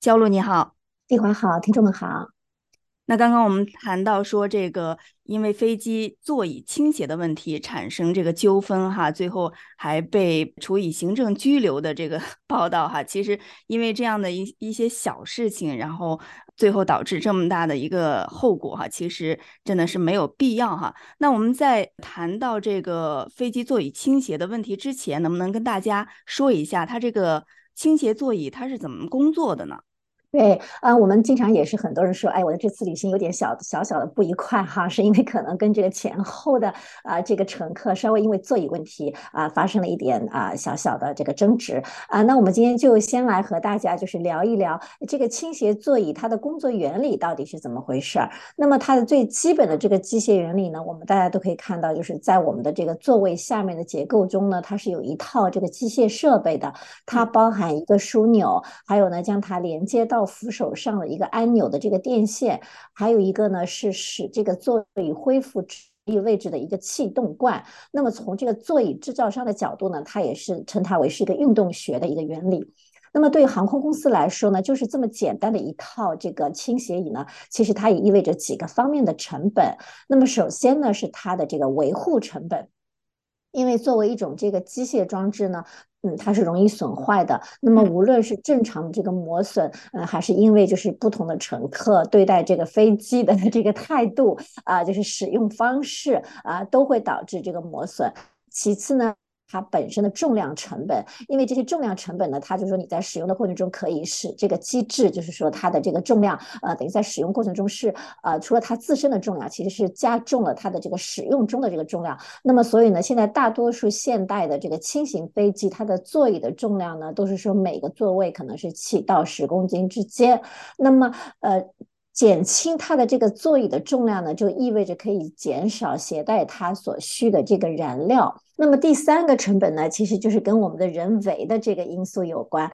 焦露你好，丽华好，听众们好。那刚刚我们谈到说，这个因为飞机座椅倾斜的问题产生这个纠纷哈，最后还被处以行政拘留的这个 报道哈。其实因为这样的一一些小事情，然后最后导致这么大的一个后果哈，其实真的是没有必要哈。那我们在谈到这个飞机座椅倾斜的问题之前，能不能跟大家说一下，它这个倾斜座椅它是怎么工作的呢？对，啊，我们经常也是很多人说，哎，我的这次旅行有点小小小的不愉快哈，是因为可能跟这个前后的啊这个乘客稍微因为座椅问题啊发生了一点啊小小的这个争执啊。那我们今天就先来和大家就是聊一聊这个倾斜座椅它的工作原理到底是怎么回事儿。那么它的最基本的这个机械原理呢，我们大家都可以看到，就是在我们的这个座位下面的结构中呢，它是有一套这个机械设备的，它包含一个枢纽，还有呢将它连接到。扶手上的一个按钮的这个电线，还有一个呢是使这个座椅恢复直立位置的一个气动罐。那么从这个座椅制造商的角度呢，它也是称它为是一个运动学的一个原理。那么对于航空公司来说呢，就是这么简单的一套这个倾斜椅呢，其实它也意味着几个方面的成本。那么首先呢是它的这个维护成本，因为作为一种这个机械装置呢。嗯，它是容易损坏的。那么无论是正常的这个磨损，呃，还是因为就是不同的乘客对待这个飞机的这个态度啊，就是使用方式啊，都会导致这个磨损。其次呢。它本身的重量成本，因为这些重量成本呢，它就说你在使用的过程中可以使这个机制，就是说它的这个重量，呃，等于在使用过程中是，呃，除了它自身的重量，其实是加重了它的这个使用中的这个重量。那么，所以呢，现在大多数现代的这个轻型飞机，它的座椅的重量呢，都是说每个座位可能是七到十公斤之间。那么，呃。减轻它的这个座椅的重量呢，就意味着可以减少携带它所需的这个燃料。那么第三个成本呢，其实就是跟我们的人为的这个因素有关，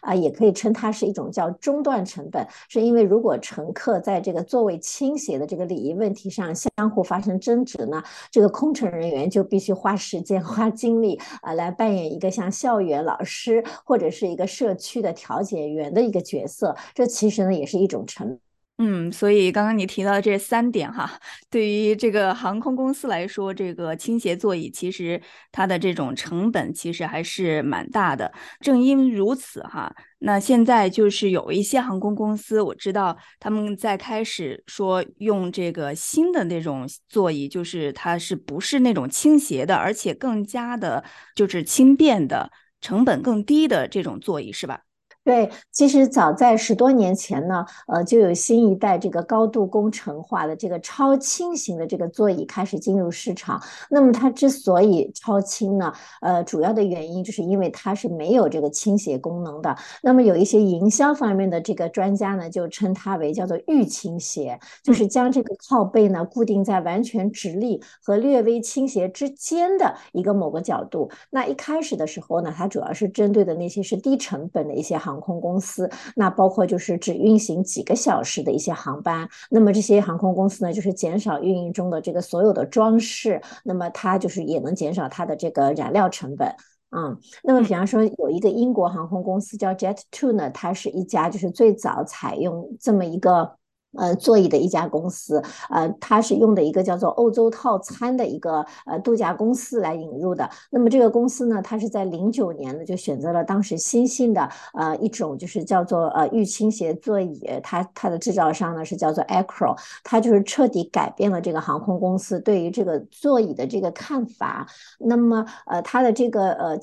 啊，也可以称它是一种叫中断成本，是因为如果乘客在这个座位倾斜的这个礼仪问题上相互发生争执呢，这个空乘人员就必须花时间、花精力啊，来扮演一个像校园老师或者是一个社区的调解员的一个角色，这其实呢也是一种成。嗯，所以刚刚你提到这三点哈，对于这个航空公司来说，这个倾斜座椅其实它的这种成本其实还是蛮大的。正因如此哈，那现在就是有一些航空公司，我知道他们在开始说用这个新的那种座椅，就是它是不是那种倾斜的，而且更加的就是轻便的，成本更低的这种座椅，是吧？对，其实早在十多年前呢，呃，就有新一代这个高度工程化的这个超轻型的这个座椅开始进入市场。那么它之所以超轻呢，呃，主要的原因就是因为它是没有这个倾斜功能的。那么有一些营销方面的这个专家呢，就称它为叫做预倾斜，就是将这个靠背呢固定在完全直立和略微倾斜之间的一个某个角度。那一开始的时候呢，它主要是针对的那些是低成本的一些航。航空公司，那包括就是只运行几个小时的一些航班，那么这些航空公司呢，就是减少运营中的这个所有的装饰，那么它就是也能减少它的这个燃料成本，嗯，那么比方说有一个英国航空公司叫 Jet Two 呢，它是一家就是最早采用这么一个。呃，座椅的一家公司，呃，它是用的一个叫做欧洲套餐的一个呃度假公司来引入的。那么这个公司呢，它是在零九年呢就选择了当时新兴的呃一种就是叫做呃预倾斜座椅，它它的制造商呢是叫做 Acro，它就是彻底改变了这个航空公司对于这个座椅的这个看法。那么呃，它的这个呃，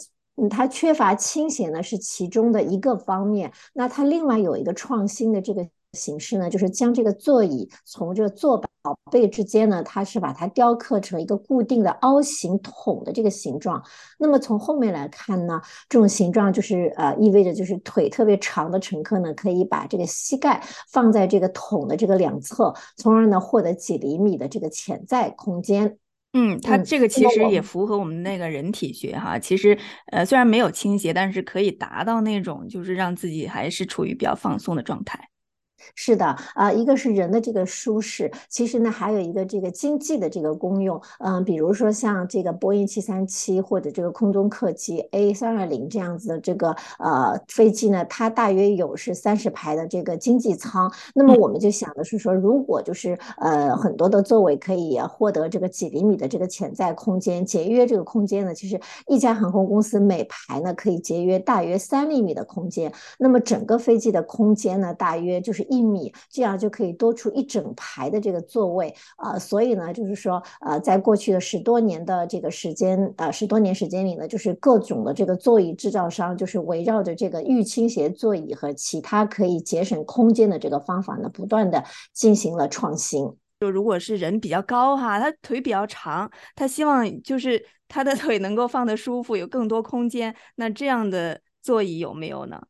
它缺乏倾斜呢是其中的一个方面。那它另外有一个创新的这个。形式呢，就是将这个座椅从这个座宝背之间呢，它是把它雕刻成一个固定的凹形桶的这个形状。那么从后面来看呢，这种形状就是呃，意味着就是腿特别长的乘客呢，可以把这个膝盖放在这个桶的这个两侧，从而呢获得几厘米的这个潜在空间。嗯，它这个其实也符合我们那个人体学哈。其实呃，虽然没有倾斜，但是可以达到那种就是让自己还是处于比较放松的状态。是的，啊，一个是人的这个舒适，其实呢还有一个这个经济的这个功用，嗯，比如说像这个波音七三七或者这个空中客机 A 三二零这样子的这个呃飞机呢，它大约有是三十排的这个经济舱，那么我们就想的是说，如果就是呃很多的座位可以获得这个几厘米的这个潜在空间，节约这个空间呢，其实一家航空公司每排呢可以节约大约三厘米的空间，那么整个飞机的空间呢，大约就是。一米，这样就可以多出一整排的这个座位啊，所以呢，就是说，呃，在过去的十多年的这个时间，呃，十多年时间里呢，就是各种的这个座椅制造商，就是围绕着这个预倾斜座椅和其他可以节省空间的这个方法呢，不断的进行了创新。就如果是人比较高哈，他腿比较长，他希望就是他的腿能够放得舒服，有更多空间，那这样的座椅有没有呢？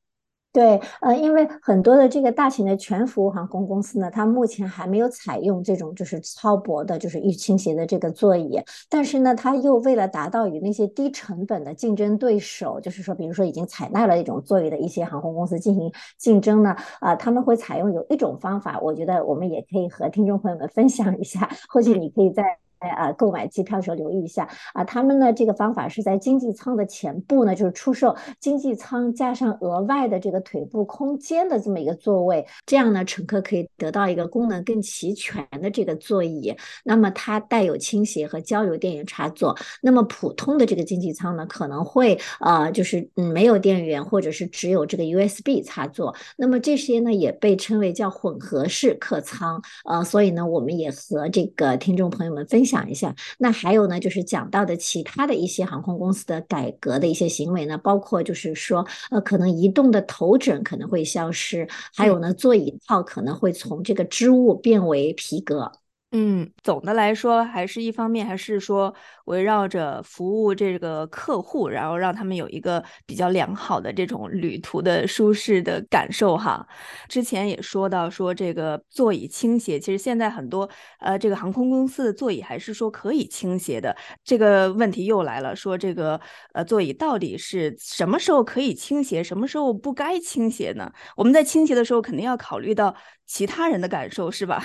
对，呃，因为很多的这个大型的全服务航空公司呢，它目前还没有采用这种就是超薄的，就是易倾斜的这个座椅。但是呢，它又为了达到与那些低成本的竞争对手，就是说，比如说已经采纳了一种座椅的一些航空公司进行竞争呢，啊，他们会采用有一种方法，我觉得我们也可以和听众朋友们分享一下，或许你可以在。呃，购买机票的时候留意一下啊，他们呢这个方法是在经济舱的前部呢，就是出售经济舱加上额外的这个腿部空间的这么一个座位，这样呢乘客可以得到一个功能更齐全的这个座椅。那么它带有倾斜和交流电源插座。那么普通的这个经济舱呢可能会呃就是嗯没有电源或者是只有这个 USB 插座。那么这些呢也被称为叫混合式客舱。呃，所以呢我们也和这个听众朋友们分享。讲一下，那还有呢，就是讲到的其他的一些航空公司的改革的一些行为呢，包括就是说，呃，可能移动的头枕可能会消失，还有呢，座椅套可能会从这个织物变为皮革。嗯，总的来说，还是一方面，还是说围绕着服务这个客户，然后让他们有一个比较良好的这种旅途的舒适的感受哈。之前也说到说这个座椅倾斜，其实现在很多呃这个航空公司的座椅还是说可以倾斜的。这个问题又来了，说这个呃座椅到底是什么时候可以倾斜，什么时候不该倾斜呢？我们在倾斜的时候，肯定要考虑到其他人的感受，是吧？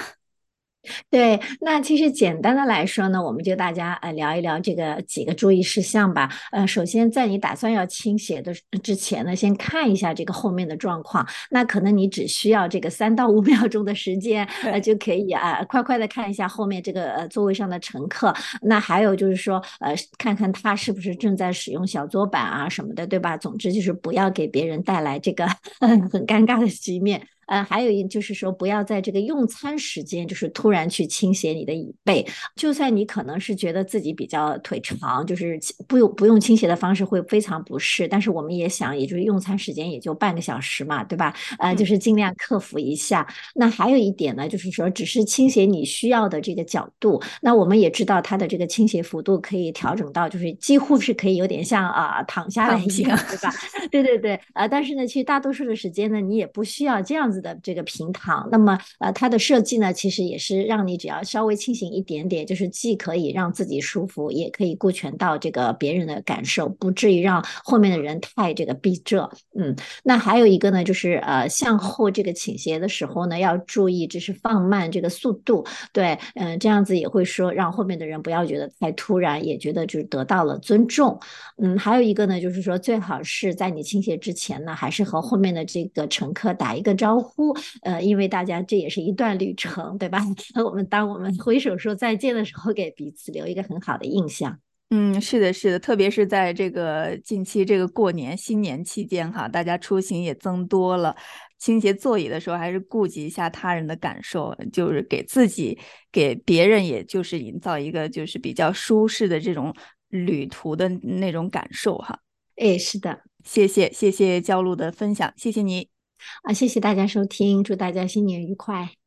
对，那其实简单的来说呢，我们就大家呃聊一聊这个几个注意事项吧。呃，首先在你打算要倾斜的之前呢，先看一下这个后面的状况。那可能你只需要这个三到五 秒钟的时间，呃就可以啊，快快的看一下后面这个呃座位上的乘客。那还有就是说，呃，看看他是不是正在使用小桌板啊什么的，对吧？总之就是不要给别人带来这个 很尴尬的局面。呃，还有一就是说，不要在这个用餐时间，就是突然去倾斜你的椅背。就算你可能是觉得自己比较腿长，就是不用不用倾斜的方式会非常不适，但是我们也想，也就是用餐时间也就半个小时嘛，对吧？呃，就是尽量克服一下。那还有一点呢，就是说，只是倾斜你需要的这个角度。那我们也知道它的这个倾斜幅度可以调整到，就是几乎是可以有点像啊躺下来一样，对吧？对对对。呃，但是呢，其实大多数的时间呢，你也不需要这样子。的这个平躺，那么呃，它的设计呢，其实也是让你只要稍微清醒一点点，就是既可以让自己舒服，也可以顾全到这个别人的感受，不至于让后面的人太这个逼仄。嗯，那还有一个呢，就是呃，向后这个倾斜的时候呢，要注意就是放慢这个速度，对，嗯，这样子也会说让后面的人不要觉得太突然，也觉得就是得到了尊重。嗯，还有一个呢，就是说最好是在你倾斜之前呢，还是和后面的这个乘客打一个招呼。呼，呃，因为大家这也是一段旅程，对吧？那我们当我们挥手说再见的时候，给彼此留一个很好的印象。嗯，是的，是的，特别是在这个近期这个过年新年期间哈，大家出行也增多了，倾斜座椅的时候还是顾及一下他人的感受，就是给自己给别人，也就是营造一个就是比较舒适的这种旅途的那种感受哈。哎，是的，谢谢谢谢焦露的分享，谢谢你。啊，谢谢大家收听，祝大家新年愉快。